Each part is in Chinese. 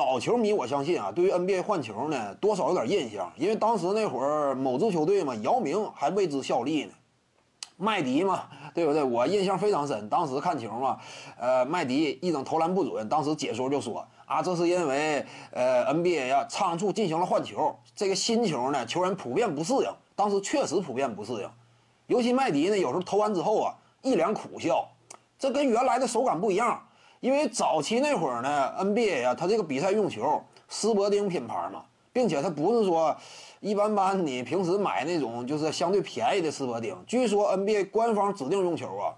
老球迷我相信啊，对于 NBA 换球呢，多少有点印象，因为当时那会儿某支球队嘛，姚明还为之效力呢。麦迪嘛，对不对？我印象非常深。当时看球嘛，呃，麦迪一整投篮不准，当时解说就说啊，这是因为呃 NBA 呀仓促进行了换球，这个新球呢，球员普遍不适应。当时确实普遍不适应，尤其麦迪呢，有时候投完之后啊，一脸苦笑，这跟原来的手感不一样。因为早期那会儿呢，NBA 啊，它这个比赛用球斯伯丁品牌嘛，并且它不是说。一般般，你平时买那种就是相对便宜的斯伯丁，据说 NBA 官方指定用球啊，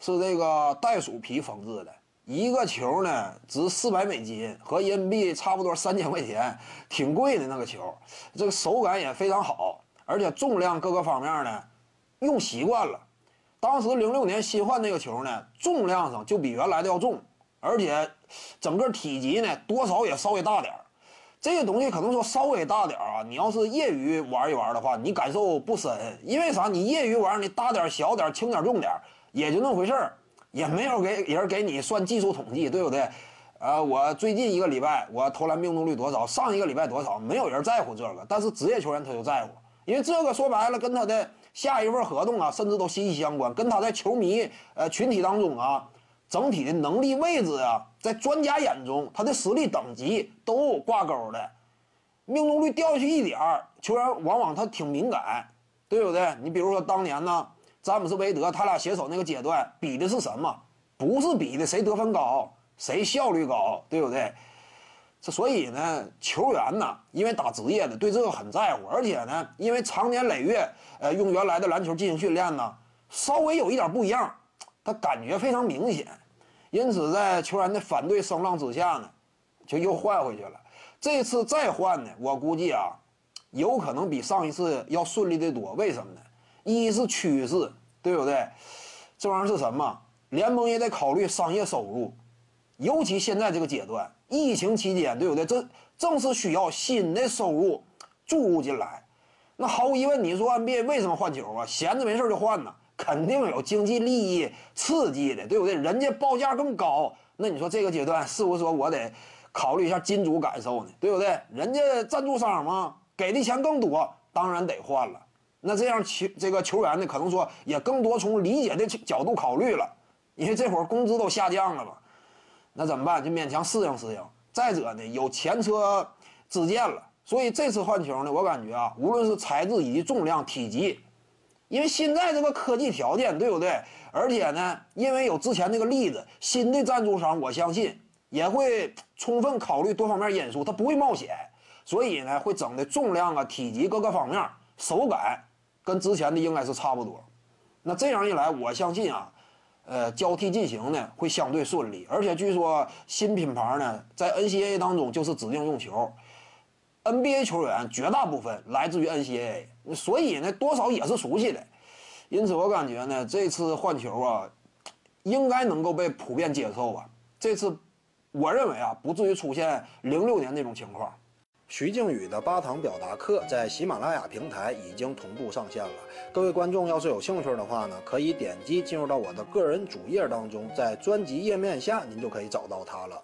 是这个袋鼠皮缝制的，一个球呢值四百美金，和人民币差不多三千块钱，挺贵的那个球，这个手感也非常好，而且重量各个方面呢，用习惯了。当时零六年新换那个球呢，重量上就比原来的要重，而且整个体积呢多少也稍微大点儿。这个东西可能说稍微大点啊，你要是业余玩一玩的话，你感受不深，因为啥？你业余玩，你大点、小点、轻点、重点，也就那回事儿，也没有给人给你算技术统计，对不对？呃，我最近一个礼拜我投篮命中率多少，上一个礼拜多少，没有人在乎这个，但是职业球员他就在乎，因为这个说白了跟他的下一份合同啊，甚至都息息相关，跟他在球迷呃群体当中啊。整体的能力位置啊，在专家眼中，他的实力等级都挂钩的。命中率掉下去一点儿，球员往往他挺敏感，对不对？你比如说当年呢，詹姆斯韦德他俩携手那个阶段，比的是什么？不是比的谁得分高，谁效率高，对不对？这所以呢，球员呢，因为打职业的，对这个很在乎，而且呢，因为长年累月，呃，用原来的篮球进行训练呢，稍微有一点不一样。他感觉非常明显，因此在球员的反对声浪之下呢，就又换回去了。这次再换呢，我估计啊，有可能比上一次要顺利的多。为什么呢？一是趋势，对不对？这玩意儿是什么？联盟也得考虑商业收入，尤其现在这个阶段，疫情期间，对不对？这正是需要新的收入注入进来。那毫无疑问，你说 NBA 为什么换球啊？闲着没事就换呢？肯定有经济利益刺激的，对不对？人家报价更高，那你说这个阶段是不是说我得考虑一下金主感受呢？对不对？人家赞助商嘛，给的钱更多，当然得换了。那这样球这个球员呢，可能说也更多从理解的角度考虑了，因为这会儿工资都下降了嘛，那怎么办？就勉强适应适应。再者呢，有前车之鉴了，所以这次换球呢，我感觉啊，无论是材质以及重量、体积。因为现在这个科技条件，对不对？而且呢，因为有之前那个例子，新的赞助商，我相信也会充分考虑多方面因素，他不会冒险，所以呢，会整的重量啊、体积各个方面、手感跟之前的应该是差不多。那这样一来，我相信啊，呃，交替进行呢会相对顺利。而且据说新品牌呢，在 NCAA 当中就是指定用球。NBA 球员绝大部分来自于 NCAA，所以呢，多少也是熟悉的。因此，我感觉呢，这次换球啊，应该能够被普遍接受吧。这次，我认为啊，不至于出现零六年那种情况。徐静宇的八堂表达课在喜马拉雅平台已经同步上线了。各位观众要是有兴趣的话呢，可以点击进入到我的个人主页当中，在专辑页面下您就可以找到它了。